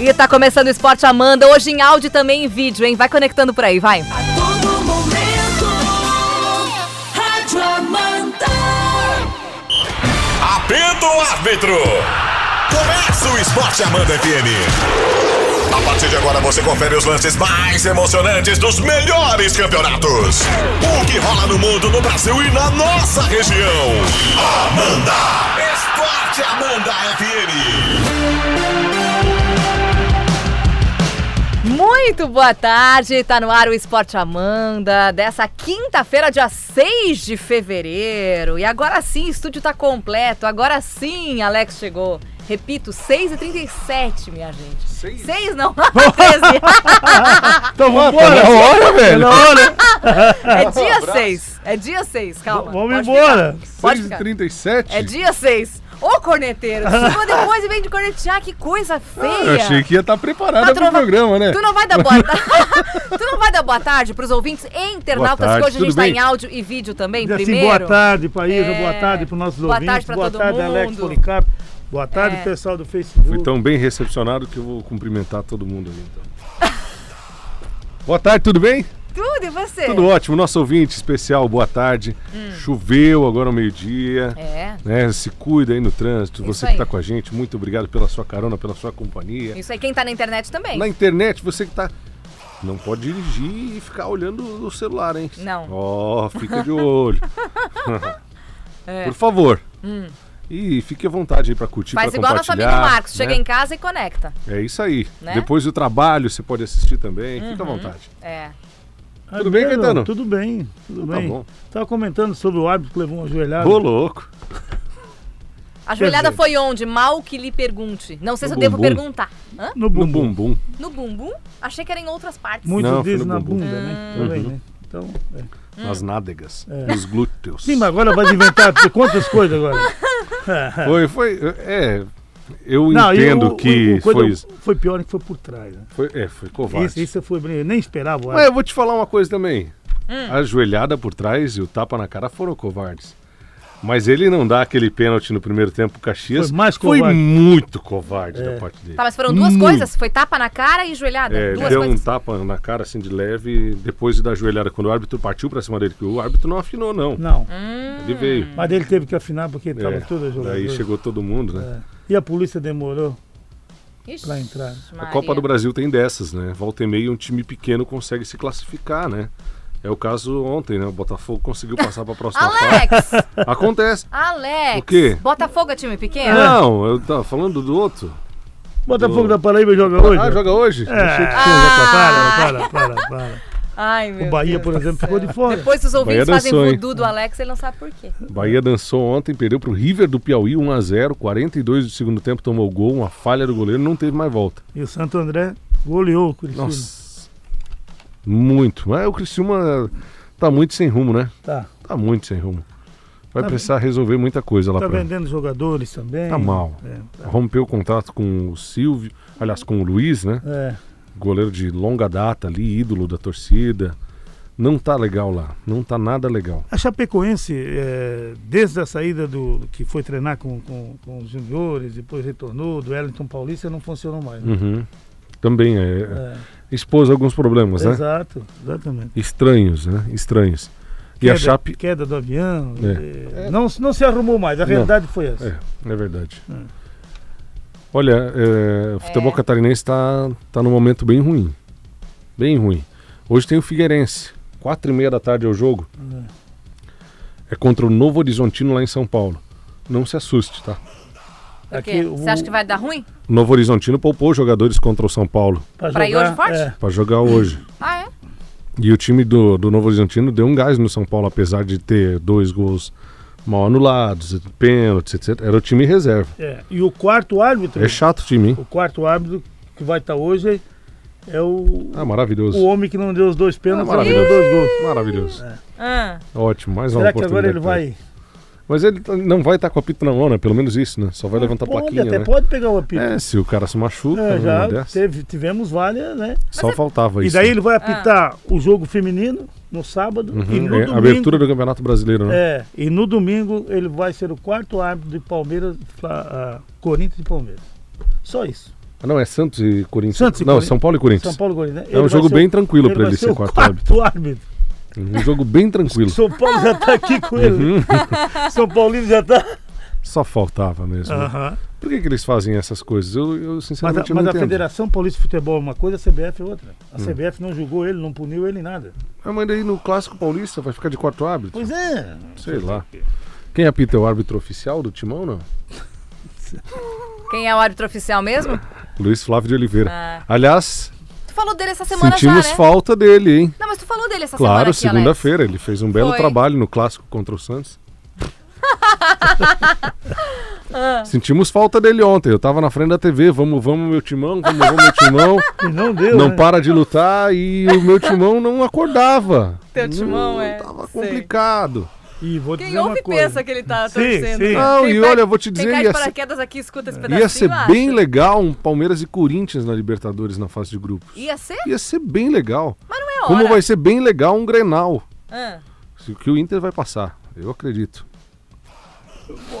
E tá começando o Esporte Amanda, hoje em áudio e também em vídeo, hein? Vai conectando por aí, vai. A todo momento, Rádio Amanda. Apita o árbitro! Começa o Esporte Amanda FM. A partir de agora você confere os lances mais emocionantes dos melhores campeonatos. O que rola no mundo, no Brasil e na nossa região. Amanda! Esporte Amanda FM. Muito boa tarde, tá no ar o Esporte Amanda, dessa quinta-feira, dia 6 de fevereiro. E agora sim, o estúdio tá completo, agora sim, Alex chegou. Repito, 6h37, minha gente. 6? 6 não, 13. Então vamos embora. na hora, velho. Na hora. É dia 6, é dia 6, calma. Vamos embora. ficar, Pode ficar. 6h37? É dia 6. Ô, corneteiro, chegou depois e vem de cornetear, que coisa feia. Eu achei que ia estar preparada tu pro não vai- programa, né? Tu não vai dar boa tarde. tu não vai dar boa tarde pros ouvintes e internautas, tarde, que hoje a gente tá bem? em áudio e vídeo também, Diz assim, primeiro. boa tarde, Paísa. É. Boa tarde para os nossos Boa ouvintes. tarde pra boa todo tarde, Alex mundo. Policarpo. Boa tarde, É. pessoal do Facebook. Fui tão bem recepcionado que eu vou cumprimentar todo mundo ali, então. Boa tarde, tudo bem? Tudo, e você? Tudo ótimo. Nosso ouvinte especial, boa tarde. Choveu agora ao meio-dia. Hum. É, Né? Se cuida aí no trânsito. Isso Você aí. que tá com a gente, muito obrigado pela sua carona, pela sua companhia. isso aí. Quem tá na internet também. Na internet, você que tá. Não pode dirigir e ficar olhando o celular, hein? Não. Ó, fica de olho. É. Por favor. E fique à vontade aí pra curtir, Faz pra igual nosso amigo compartilhar, Marcos. Chega né? em casa e conecta. É isso aí. Né? Depois do trabalho você pode assistir também. Fica à Uhum. vontade. É. Tudo bem, Pedro? Caetano? Tudo bem, tudo Tá bem. bom. Tava comentando sobre o árbitro que levou uma joelhada. Ô, louco. A joelhada foi onde? Mal que lhe pergunte. Não sei se No eu devo bumbum. perguntar. Hã? No No bumbum. bumbum. No bumbum? Achei que era em outras partes. Muitos Não, dizem na bumbum. bunda, né? Hum. Também, Uhum. né? Então, é. Nas nádegas. É. Nos glúteos. Sim, mas agora vai inventar quantas coisas agora? Foi, foi. É. Eu Não, entendo o- que o foi. Foi pior que foi por trás. Né? foi é, foi covarde. Isso, isso foi. Eu nem esperava o Mas árbitro. eu vou te falar uma coisa também. Hum. A joelhada por trás e o tapa na cara foram covardes. Mas ele não dá aquele pênalti no primeiro tempo pro Caxias. Foi mais Foi covarde. muito covarde É. da parte dele. Tá, mas foram duas Muito. coisas. Foi tapa na cara e joelhada. É, ele duas deu um coisas. tapa na cara assim de leve depois da joelhada. Quando o árbitro partiu pra cima dele, que o árbitro não afinou, não. Não. Hum. Ele veio. Mas ele teve que afinar porque estava É, toda jogada. daí chegou todo mundo, né? E a polícia demorou. Pra entrar. A Maria. Copa do Brasil tem dessas, né? Volta e meia um time pequeno consegue se classificar, né? É o caso ontem, né? O Botafogo conseguiu passar pra próxima fase. Alex! Acontece. Alex! O quê? Botafogo é time pequeno? Não, eu tava falando do outro. Botafogo Do- da Paraíba joga hoje? Ah, joga hoje? É, Achei que- Ah. para, para, para, para. Ai, meu O Bahia, Deus por do exemplo, ficou de fora. Depois os ouvintes Bahia fazem dançou, voodoo do Alex, ele não sabe por quê. Bahia dançou ontem, perdeu pro River do Piauí 1x0, 42 do segundo tempo, tomou o gol, uma falha do goleiro, não teve mais volta. E o Santo André goleou o Criciúma. Nossa. Muito. Mas o Criciúma tá muito sem rumo, né? Tá. Tá muito sem rumo. Vai Tá precisar resolver muita coisa lá Tá pra... vendendo jogadores também. Tá mal. É, tá. Rompeu o contrato com o Silvio, aliás, com o Luiz, né? É. Goleiro de longa data ali, ídolo da torcida. Não tá legal lá. Não tá nada legal. A Chapecoense, é, desde a saída do que foi treinar com, com, com os juniores, depois retornou, do Wellington Paulista, não funcionou mais. né? Uhum. Também é, É, expôs alguns problemas, né? Exato, exatamente. Estranhos, né? Estranhos. E queda, a Chape. queda do avião. É. é, Não, não se arrumou mais, a realidade foi essa. É, é verdade. Hum. Olha, é, o futebol É. catarinense tá, tá num momento bem ruim. Bem ruim. Hoje tem o Figueirense. Quatro e meia da tarde é o jogo. É contra o Novo Horizontino lá em São Paulo. Não se assuste, tá? Por quê? Aqui, Você acha que vai dar ruim? O Novo Horizontino poupou jogadores contra o São Paulo Pra ir hoje forte? É, para jogar hoje. Ah, é? E o time do, do Novo Horizontino deu um gás no São Paulo, apesar de ter dois gols mal anulados, pênaltis, etc. Era o time reserva. é. E o quarto árbitro, É chato o time, hein? o quarto árbitro que vai estar hoje é o, Ah, maravilhoso. o homem que não deu os dois pênaltis, Ah, mas deu maravilhoso. dois gols. Maravilhoso. Ah, Ótimo, mais uma Será que oportunidade. agora ele vai. Mas ele t- não vai estar com a apito na mão, né? Pelo menos isso, né? Só vai levantar a pode, plaquinha, até né? pode pegar o apito. É, se o cara se machuca, É, numa já teve, tivemos várias, né? só faltava E isso. daí né? ele vai apitar o jogo feminino no sábado Uhum, e no é, domingo. abertura do Campeonato Brasileiro, né? É, e no domingo ele vai ser o quarto árbitro de Palmeiras, Fla- ah, Corinthians e Palmeiras. Só isso. Ah, não, é Santos e Corinthians. Santos e não, Corinthians. São Paulo e Corinthians. São Paulo e Corinthians. É um jogo ser bem o- tranquilo pra vai ele ser ser o quarto quarto árbitro. Um jogo bem tranquilo. São Paulo já tá aqui com ele. Uhum. São Paulino já tá. Só faltava mesmo. Aham. Por que, que eles fazem essas coisas? Eu, eu Mas, a, sinceramente mas não a entendo. Federação Paulista de Futebol é uma coisa, a CBF é outra. A Hum. CBF não julgou ele, não puniu ele em nada. Ah, mas daí no Clássico Paulista vai ficar de quarto árbitro? Pois é. Sei lá. Quem apita é o árbitro oficial do Timão, não? Quem é o árbitro oficial mesmo? Luiz Flávio de Oliveira. Ah. Aliás, falou dele essa semana sentimos já, né? falta dele, hein? Não, mas tu falou dele essa semana Claro, aqui, Alex. segunda-feira. Ele fez um belo Foi. trabalho no Clássico contra o Santos. Ah. Sentimos falta dele ontem. Eu tava na frente da TV. Vamos, vamos, meu timão, vamos, vamos, meu timão. E não deu. não né? para de lutar e o meu timão não acordava. Teu timão Não, é, Tava sei. E vou Quem dizer ouve uma coisa. pensa que ele tá Sim, torcendo. sim. Não, e olha, eu vou te dizer, Quem ia paraquedas aqui escuta esse pedacinho, Ia ser bem legal um Palmeiras e Corinthians na Libertadores na fase de grupos. Ia ser? Ia ser bem legal. Mas não é hora. Como vai ser bem legal um Grenal. Ah. Que o Inter vai passar. Eu acredito.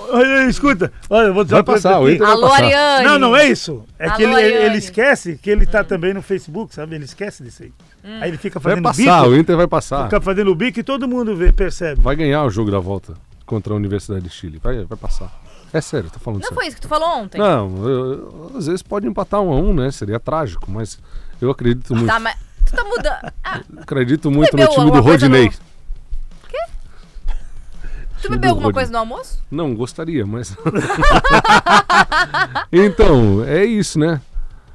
Olha, escuta, olha, eu vou dizer Vai uma coisa passar, o. Inter vai Alô, passar. Ariane. Não, não é isso. É Alô, que ele, ele, ele esquece que ele tá também no Facebook, sabe? Ele esquece disso aí. Hum. Aí ele fica Vai fazendo passar, bico, o Inter vai passar. fica fazendo bico e todo mundo vê, percebe. Vai ganhar o jogo da volta contra a Universidade de Chile. Vai, vai passar. É sério, tô falando Não sério. foi isso que tu falou ontem? Não, eu- eu- às vezes pode empatar um a um, né? Seria trágico, mas eu acredito muito. Tá, mas tu tá mudando. Ah, Acredito muito no time do Rodinei. no- tu Time bebeu alguma Rodinei. coisa no almoço? Não, gostaria, mas. então, é isso, né?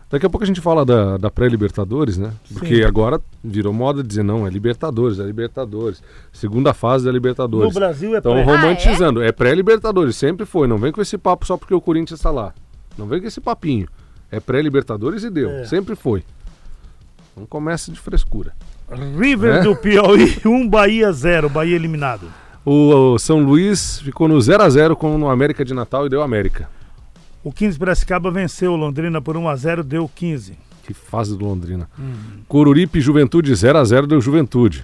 Daqui a pouco a gente fala da, da pré-Libertadores, né? Porque Sim. agora virou moda dizer, não, é Libertadores, é Libertadores. Segunda fase da No Libertadores. Brasil é Estão pré. romantizando. é pré-Libertadores, sempre foi. Não vem com esse papo só porque o Corinthians está lá. Não vem com esse papinho. É pré-Libertadores e deu. É. Sempre foi. Não começa de frescura. River É? do Piauí, 1 Bahia 0, Bahia eliminado. O, o São Luís ficou no 0 a 0 com o América de Natal e deu América. O 15 Piracicaba venceu o Londrina por 1 a 0, deu 15. Que fase do Londrina. Coruripe e Juventude 0 a 0 deu Juventude.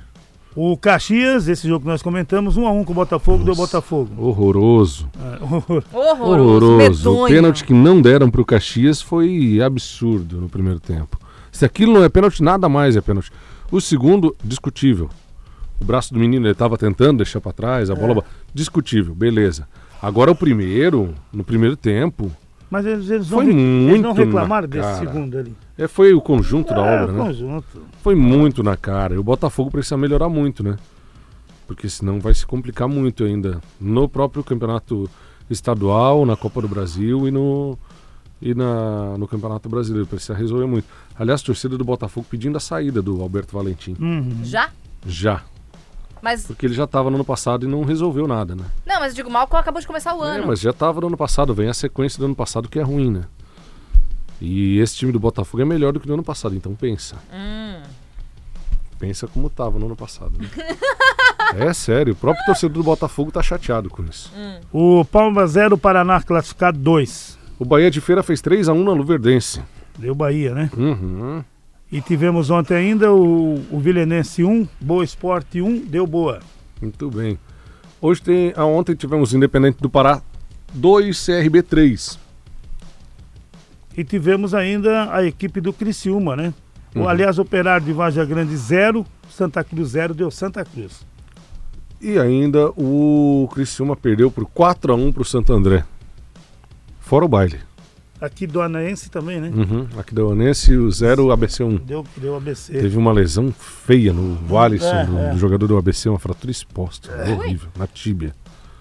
O Caxias, esse jogo que nós comentamos, 1 a 1 com o Botafogo, deu Botafogo. Horroroso. É, horror. Horroroso, Horroroso. O pênalti que não deram pro Caxias foi absurdo no primeiro tempo. Se aquilo não é pênalti, nada mais é pênalti. O segundo, discutível. O braço do menino ele estava tentando deixar para trás, a bola. Discutível, beleza. Agora o primeiro, no primeiro tempo, Mas eles, eles, não, Foi re- eles não muito reclamaram desse cara. segundo ali. é, foi o conjunto da É, obra, o né? conjunto. Foi muito na cara. E o Botafogo precisa melhorar muito, né? Porque senão vai se complicar muito ainda no próprio campeonato estadual, na Copa do Brasil e no e na, no Campeonato Brasileiro. Precisa resolver muito. Aliás, a torcida do Botafogo pedindo a saída do Alberto Valentim. Uhum. Já? Já. Mas. Porque ele já estava no ano passado e não resolveu nada, né? Não, mas eu digo mal que acabou de começar o É, ano. mas já estava no ano passado. Vem a sequência do ano passado que é ruim, né? E esse time do Botafogo é melhor do que no ano passado. Então pensa. Hum. Pensa como tava no ano passado. né? é sério, o próprio torcedor do Botafogo tá chateado com isso. O Palma 0, Paraná classificado 2. O Bahia de Feira fez 3 a 1 na Luverdense. Deu Bahia, né? Uhum. E tivemos ontem ainda o, o Vilenense 1, Boa Esporte 1, deu boa. Muito bem. Hoje tem. ah, ontem tivemos Independente do Pará 2, CRB 3. E tivemos ainda a equipe do Criciúma, né? Uhum. O, aliás, Operário de Varja Grande 0, Santa Cruz 0, deu Santa Cruz. E ainda o Criciúma perdeu por 4 a 1 pro Santo André. Fora o baile. Aqui do Anaense também, né? Uhum. Aqui da Onense, o 0 ABC 1. Deu, deu ABC. Teve uma lesão feia no Alisson, É, do, é. do jogador do ABC, uma fratura exposta. Horrível, na tíbia.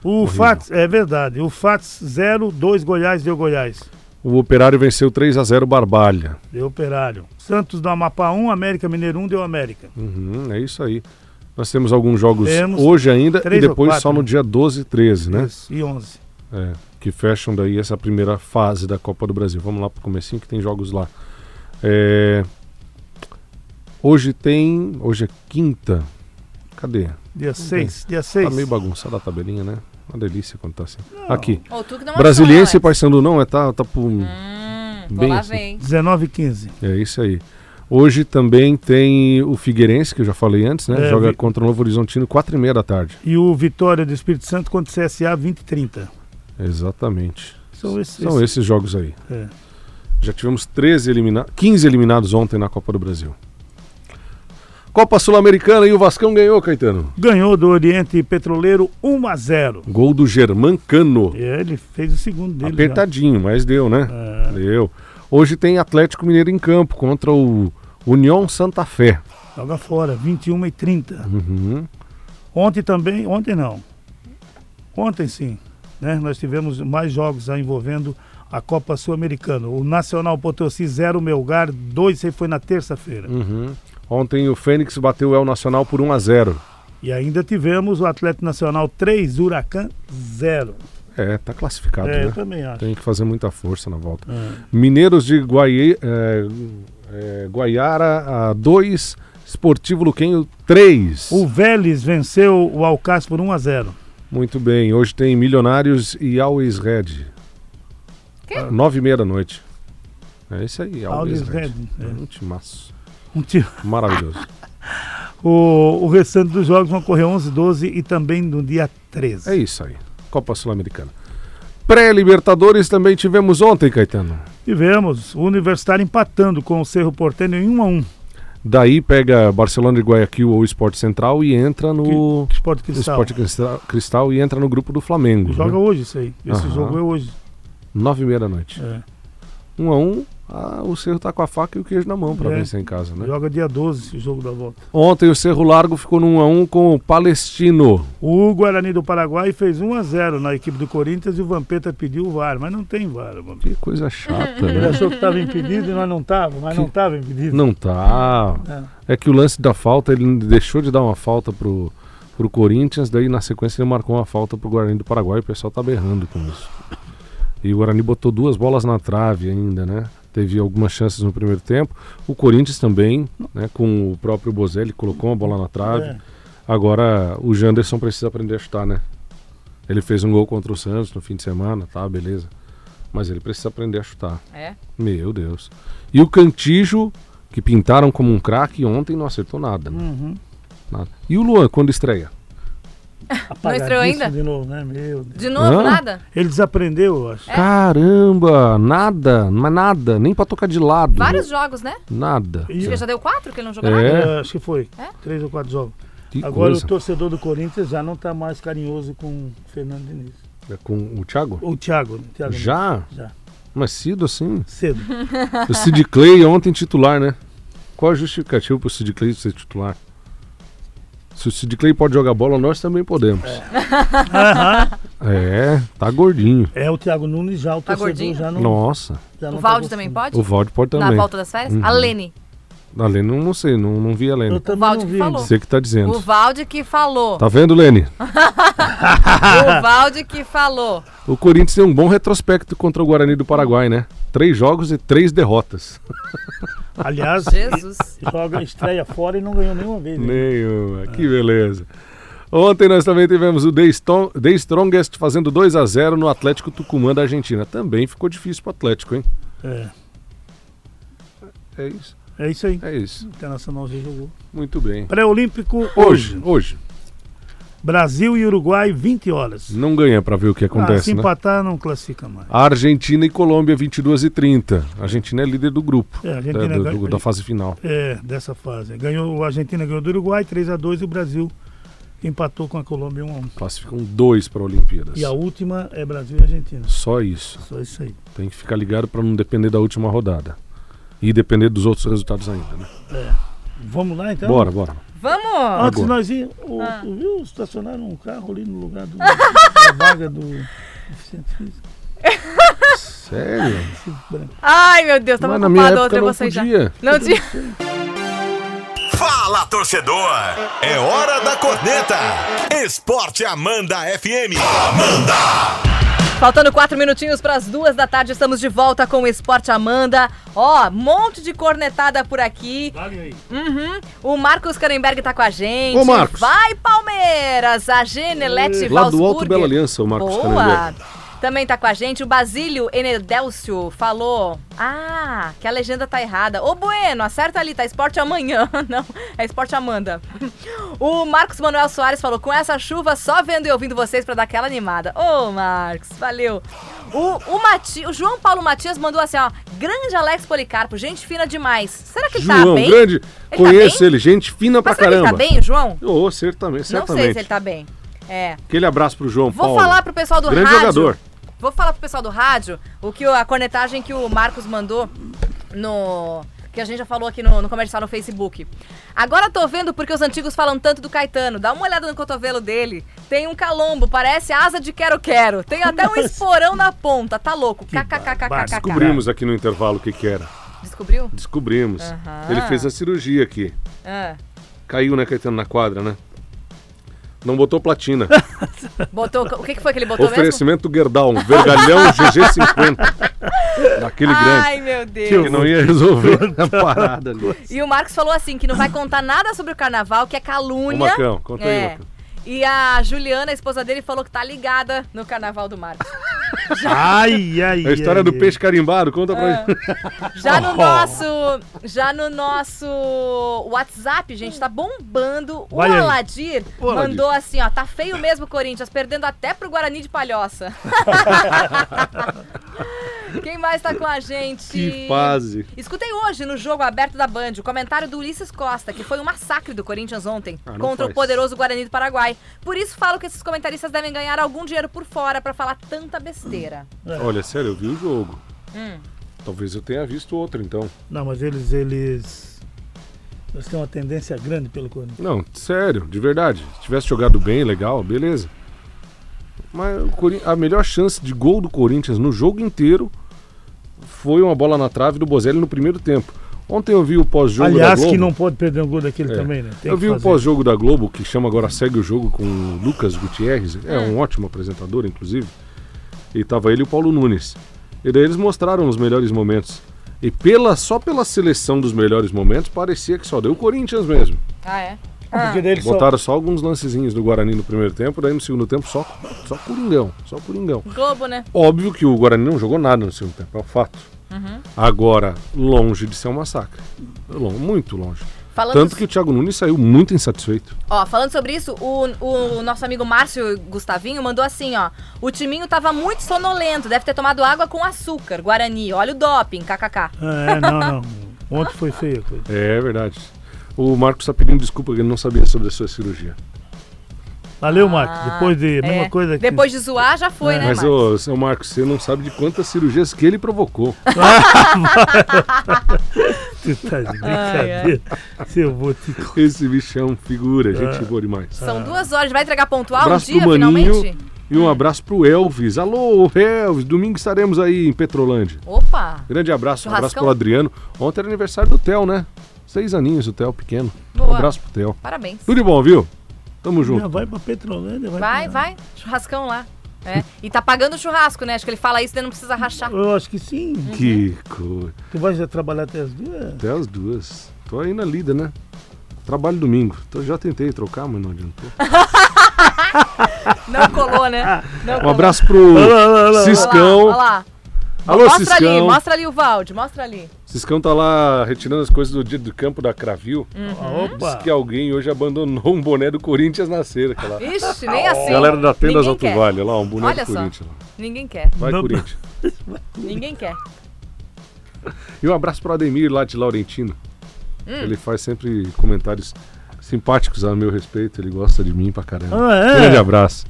O Fats, é verdade, o Fats 0, 2 Goiás, deu Goiás. O Operário venceu 3 a 0 Barbalha. Deu Operário. Santos do Amapá 1, América Mineiro 1, deu América. Uhum, é isso aí. Nós temos alguns jogos Temos hoje ainda e depois quatro, só no né? dia 12 e 13, né? Isso, E 11. É, que fecham daí essa primeira fase da Copa do Brasil. Vamos lá pro comecinho que tem jogos lá. É, Hoje tem. Hoje é quinta. Cadê? Dia 6. Dia Tá 6. meio bagunçada a tabelinha, né? Uma delícia quando tá assim. Aqui. Ou tu que não Brasiliense e Alex. Paysandu não, é tá, tá por. Hum, vou Bem lá assim. ver. 19 e 15. É isso aí. Hoje também tem o Figueirense, que eu já falei antes, né? É, Joga vi- contra o Novo Horizontino, 4 e meia da tarde. E o Vitória do Espírito Santo contra o CSA 20 e 30. Exatamente. São esses. São esses jogos aí. É. Já tivemos 13 elimina 15 eliminados ontem na Copa do Brasil. Copa Sul-Americana e o Vascão ganhou, Caetano. Ganhou do Oriente Petroleiro 1 a 0. Gol do Germán Cano. E ele fez o segundo dele. já. Apertadinho, mas deu, né? É. Deu. Hoje tem Atlético Mineiro em campo contra o União Santa Fé. Joga fora, 21 e 30. Uhum. Ontem também, ontem não. Ontem sim, né? Nós tivemos mais jogos envolvendo a Copa Sul-Americana. O Nacional Potosí 0, Melgar 2, isso aí foi na terça-feira. Uhum. Ontem o Fênix bateu o El Nacional por 1 a 0 E ainda tivemos o Atlético Nacional 3, Huracan 0. É, tá classificado, É, eu né? também acho. Tem que fazer muita força na volta. É. Mineiros de Guai... é, é, Guaiara a 2, Esportivo Luquenho 3. O Vélez venceu o Alcácer por 1 a 0. Muito bem, hoje tem Milionários e Always Red. Quê? Nove e meia da noite. É isso aí, Always, Always Red. Red, é. Um timaço. Um tiro. Maravilhoso. O, o restante dos jogos vão correr 11, 12 e também no dia 13. É isso aí. Copa Sul-Americana. Pré-Libertadores também tivemos ontem, Caetano. Tivemos o Universitário empatando com o Cerro Porteño em 1 a 1. Daí pega Barcelona de Guayaquil ou Esporte Central e entra no Que Esporte Cristal. Esporte Cristal, Cristal e entra no grupo do Flamengo. Joga né? hoje isso aí. Esse Aham. jogo é hoje. Nove e meia da noite. É. Um a um, ah, o Cerro tá com a faca e o queijo na mão para É. vencer em casa, né? Joga dia 12 o jogo da volta. Ontem o Cerro Largo ficou no 1 a 1 com o Palestino. O Guarani do Paraguai fez 1 a 0 na equipe do Corinthians e o Vampeta pediu o VAR, mas não tem VAR. Vampeta. Que coisa chata, Ele né? achou que estava impedido e nós não tava, mas não estava impedido. Não tá. É que o lance da falta, ele deixou de dar uma falta pro, pro Corinthians, daí na sequência ele marcou uma falta pro Guarani do Paraguai e o pessoal tá berrando com isso. E o Guarani botou duas bolas na trave ainda, né? Teve algumas chances no primeiro tempo. O Corinthians também, né? Com o próprio Bozelli, colocou uma bola na trave. É. Agora o Janderson precisa aprender a chutar, né? Ele fez um gol contra o Santos no fim de semana, tá, beleza. Mas ele precisa aprender a chutar. É. Meu Deus. E o Cantijo, que pintaram como um craque, ontem não acertou nada. né? Uhum. Nada. E o Luan, quando estreia? Estreou ainda? De novo, né? Meu Deus. De novo, Hã? nada? Ele desaprendeu, eu acho. Caramba, nada, mas nada, nem pra tocar de lado. Vários jogos, né? Nada. E- Acho que já deu quatro que ele não jogou É. nada. É, acho que foi. É? Três ou quatro jogos. Que Agora coisa. o torcedor do Corinthians já não está mais carinhoso com o Fernando Diniz. É com o Thiago? O Thiago. né? Thiago Já? Já. Mas cedo assim? Cedo. O Sid Clay ontem titular, né? Qual a justificativa pro Sid Clay ser titular? Se o Sid Clay pode jogar bola, nós também podemos. Aham. É, tá gordinho. É o Thiago Nunes já, o Tá torcedor gordinho? já não. Nossa. já O não tá Valde gostando. também pode? O Valde pode Na também. volta das férias? Uhum. A Lene. A Lene, não, não sei, não, não vi a Lene. Eu também Valde não que vi. falou. Você que tá dizendo. O Valde que falou. Tá vendo, Lene? O Valde que falou. O Corinthians tem um bom retrospecto contra o Guarani do Paraguai, né? Três jogos e três derrotas. Aliás, Jesus. joga, estreia fora e não ganhou nenhuma vez. né? Nenhuma. Que beleza. Ontem nós também tivemos o The Strongest fazendo 2 a 0 no Atlético Tucumã da Argentina. Também ficou difícil pro Atlético, hein? É, É isso. É isso aí. É isso. O Internacional já jogou. Muito bem. Pré-Olímpico Hoje, hoje. hoje. Brasil e Uruguai, 20 horas. Não ganha pra ver o que Ah, se acontece, né? empatar, não classifica mais. Argentina e Colômbia, 22 e 30. A Argentina é líder do grupo. É, a da, Argentina do- ganha- do- da fase final. É, dessa fase. Ganhou, a Argentina ganhou do Uruguai, 3x2, e o Brasil empatou com a Colômbia 1x1. Classificam dois para Olimpíadas. E a última é Brasil e Argentina. Só isso. Só isso aí. Tem que ficar ligado para não depender da última rodada. E depender dos outros resultados ainda, né? Vamos lá então? Bora, bora. Vamos! Antes Agora. nós ir, o, Ah. tu viu? Estacionaram um carro ali no lugar do, da vaga do deficiente físico. Sério? Ai, meu Deus, tava Mas na minha ocupado outra não vocês já. podia. Não tinha. Fala, torcedor! É hora da corneta! Esporte Amanda FM. Faltando quatro minutinhos para as duas da tarde, estamos de volta com o Esporte Amanda. Ó, monte de cornetada por aqui. Vale aí. Uhum. O Marcos Carenberg tá com a gente. Ô, Marcos. Vai, Palmeiras! A Genelete Lá do Alto. Bela Aliança, o Marcos Boa! Também tá com a gente o Basílio Enedelcio falou. Ah, que a legenda tá errada. Ô Bueno, acerta ali, tá esporte amanhã. Não, é esporte Amanda. O Marcos Manuel Soares falou: com essa chuva, só vendo e ouvindo vocês pra dar aquela animada. Ô, Marcos, valeu. O, o, Mati, o João Paulo Matias mandou assim, ó. Grande Alex Policarpo, gente fina demais. Será que ele tá bem? grande. tá conheço bem? ele, gente fina pra Mas será que ele caramba. tá bem, João? Ô, certamente, Não certamente. sei se ele tá bem. É. Aquele abraço pro João Vou Paulo. falar pro pessoal do Grande rádio. jogador. Vou falar pro pessoal do rádio o que a cornetagem que o Marcos mandou no. Que a gente já falou aqui no, no comercial no Facebook. Agora tô vendo porque os antigos falam tanto do Caetano. Dá uma olhada no cotovelo dele. Tem um calombo, parece asa de quero-quero. Tem até um esporão na ponta. Tá louco. Que KKKKK. barbárie. Descobrimos aqui no intervalo o que que era. Descobriu? Descobrimos. Ele fez a cirurgia aqui. Ah. Caiu, né, Caetano, na quadra, né? Não botou platina. Botou. O que, que foi que ele botou mesmo? Oferecimento Gerdau, um vergalhão GG50. Daquele grande. Ai, meu Deus. Que não ia resolver a parada ali. E o Marcos falou assim que não vai contar nada sobre o carnaval, que é calúnia. Ô, Marcão, conta aí, É. Marcão. E a Juliana, a esposa dele, falou que tá ligada no carnaval do Marcos. Ai, ai, A história ai, do ai. peixe carimbado, conta pra Ah. gente. Já no nosso, já no nosso WhatsApp, gente, tá bombando. O Vai. Aladir mandou assim, ó, tá feio mesmo o Corinthians, perdendo até pro Guarani de Palhoça. Quem mais tá com a gente? Que fase. Escutei hoje no jogo aberto da Band o comentário do Ulisses Costa, que foi um massacre do Corinthians ontem Ah, contra o faz. poderoso Guarani do Paraguai. Por isso falo que esses comentaristas devem ganhar algum dinheiro por fora pra falar tanta besteira. Olha, sério, eu vi o jogo. Hum. Talvez eu tenha visto outro, então. Não, mas eles, eles. Eles têm uma tendência grande pelo Corinthians. Não, sério, de verdade. Se tivesse jogado bem, legal, beleza. Mas o a melhor chance de gol do Corinthians no jogo inteiro foi uma bola na trave do Bozelli no primeiro tempo. Ontem eu vi o pós-jogo da Aliás, Globo. que não pode perder um gol daquele É. também, né? Tem eu vi o pós-jogo da Globo, que chama agora Segue o Jogo com o Lucas Gutierrez. É um ótimo apresentador, inclusive. E tava ele e o Paulo Nunes. E daí eles mostraram os melhores momentos. E pela, só pela seleção dos melhores momentos, parecia que só deu o Corinthians mesmo. Ah, é? Ah, eles só- Botaram só alguns lancezinhos do Guarani no primeiro tempo, daí no segundo tempo só, só Coringão, só Coringão. Globo, né? Óbvio que o Guarani não jogou nada no segundo tempo, é um fato. Uhum. Agora, longe de ser um massacre. Muito longe. Falando, Tanto que o Thiago Nunes saiu muito insatisfeito. ó, falando sobre isso, o, o nosso amigo Márcio Gustavinho mandou assim, ó. O timinho tava muito sonolento, deve ter tomado água com açúcar, Guarani. Olha o doping, kkk. É, não, não. Ontem foi feia a coisa. É verdade. O Marcos está pedindo desculpa que ele não sabia sobre a sua cirurgia. Valeu, Marcos. Ah, Depois de. A mesma é. coisa que. Depois de zoar, já foi, É. né, Mas, Marcos? ô, seu Marcos, você não sabe de quantas cirurgias que ele provocou. Tu tá de brincadeira. Se eu vou te. Esse bichão figura, gente boa demais. São duas horas, vai entregar pontual um Abraço dia, pro Maninho. finalmente? E um abraço pro Elvis. Alô, Elvis. Domingo estaremos aí em Petrolândia. Opa! Grande abraço. Um abraço pro Adriano. Ontem era aniversário do Theo, né? Seis aninhos o Theo, pequeno. Um Boa. abraço pro Theo. Parabéns. Tudo de bom, viu? Tamo Já junto. vai pra Petrolândia, vai. Vai, pra lá. vai. Churrascão lá. É. E tá pagando o churrasco, né? Acho que ele fala isso, daí não precisa rachar. Eu acho que sim. Que coisa. Tu vai já trabalhar até as duas? Até as duas. Tô aí na lida, né? Trabalho domingo. Então já tentei trocar, mas não adiantou. Não colou, né? Não Um colou. abraço pro Olha lá, olha lá. Olha lá, Ciscão. olha lá. Alô, mostra ali, Ciscão. mostra ali o Valde, mostra ali. Ciscão tá lá retirando as coisas do dia do campo da Cravil. Uhum. Diz Opa! que alguém hoje abandonou um boné do Corinthians na cerca lá. Ixi, nem assim. Galera da Tendas Alto quer. Vale, olha lá, um boné Olha do só. Corinthians. lá. Ninguém quer. Vai, Não. Corinthians. Ninguém quer. E um abraço pro Ademir lá de Laurentino. Hum. Ele faz sempre comentários simpáticos a meu respeito. Ele gosta de mim pra caramba. Ah, é? Grande abraço.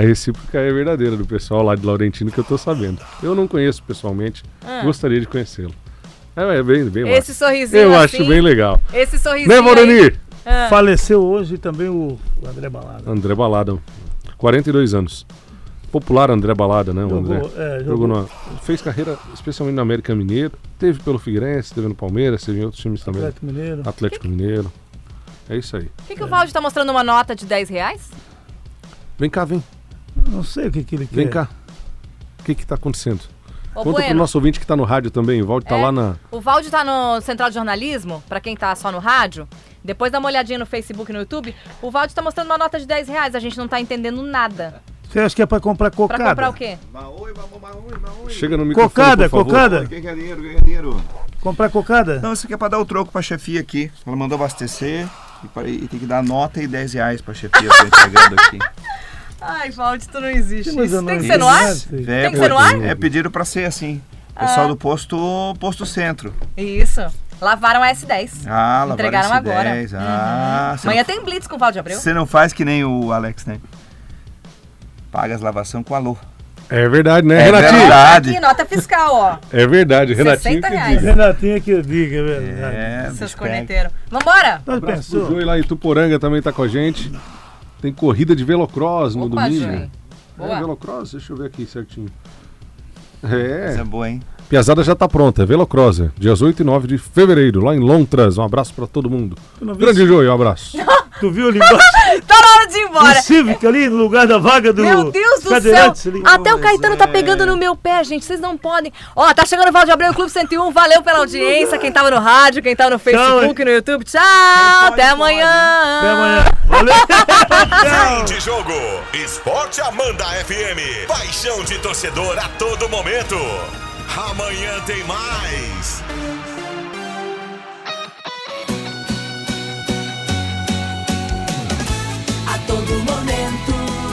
A recíproca é verdadeira do pessoal lá de Laurentino que eu tô sabendo. Eu não conheço pessoalmente, Ah. gostaria de conhecê-lo. É, é bem, bem Esse massa. sorrisinho Eu assim, acho bem legal. Esse sorrisinho Né, aí. Valdenir? Ah. Faleceu hoje também o André Balada. André Balada, 42 anos. Popular André Balada, né? Jogou, André. é, Jogou jogou. na, fez carreira especialmente no América Mineiro. Teve pelo Figueirense, teve no Palmeiras, teve em outros times também. Atlético Mineiro. Atlético Mineiro. É isso aí. Por que, que o Valde tá mostrando uma nota de 10 reais? Vem cá, vem. Não sei o que, que ele quer. Vem cá. O que que tá acontecendo? Ô, Conta pro Bueno, nosso ouvinte que tá no rádio também. O Valde tá É. lá na. o Valde tá no Central de Jornalismo, pra quem tá só no rádio. Depois dá uma olhadinha no Facebook e no YouTube. O Valde tá mostrando uma nota de 10 reais. A gente não tá entendendo nada. Você acha que é pra comprar Pra cocada? comprar o quê? Chega no microfone, Cocada, por favor. cocada? Quem quer dinheiro, quem quer dinheiro? Comprar cocada? Não, isso aqui é pra dar o troco pra chefia aqui. Ela mandou abastecer e, pra- e tem que dar nota e 10 reais pra chefia. Eu tô entregando aqui. Ai, Valde, tu não existe. Mas Isso não tem que ser no ar? É, Tem que ser no ar? É pediram pra ser assim. Pessoal do posto, posto centro. Isso. Lavaram a S10. Ah, lavaram Entregaram esse agora. 10. Ah, você Amanhã não- tem Blitz com o Valde Abreu. Você não faz que nem o Alex, né? Paga as lavação com alô. É verdade, né, É Renatinho? verdade. Aqui, nota fiscal, ó. É verdade, Renatinho. 60 que reais. diga. Renatinha que eu diga, é verdade. É, Seus corneteiros. Vambora? Mas O pensou? Joey lá em Tuporanga também tá com a gente. Tem corrida de velocross no Opa, domingo. Joey. É, Boa. velocross? Deixa eu ver aqui certinho. Essa É, é boa, hein? Piazada já tá pronta, é velocross, é, dias 8 e 9 de fevereiro, lá em Lontras. Um abraço pra todo mundo. Grande Joey, um abraço. Tu viu ali embaixo? Tá na hora de ir embora. O Civic ali no lugar da vaga do. Meu Deus do céu! ali. Até o Pois Caetano tá é. pegando no meu pé, gente. Vocês não podem. Ó, tá chegando o Valde Abreu, Clube 101. Valeu pela audiência. Quem tava no rádio, quem tava no Facebook, no YouTube. Tchau! pode, Até amanhã! Até amanhã. Valeu. De jogo. Esporte Amanda FM. Paixão de torcedor a todo momento. Amanhã tem mais. todo momento.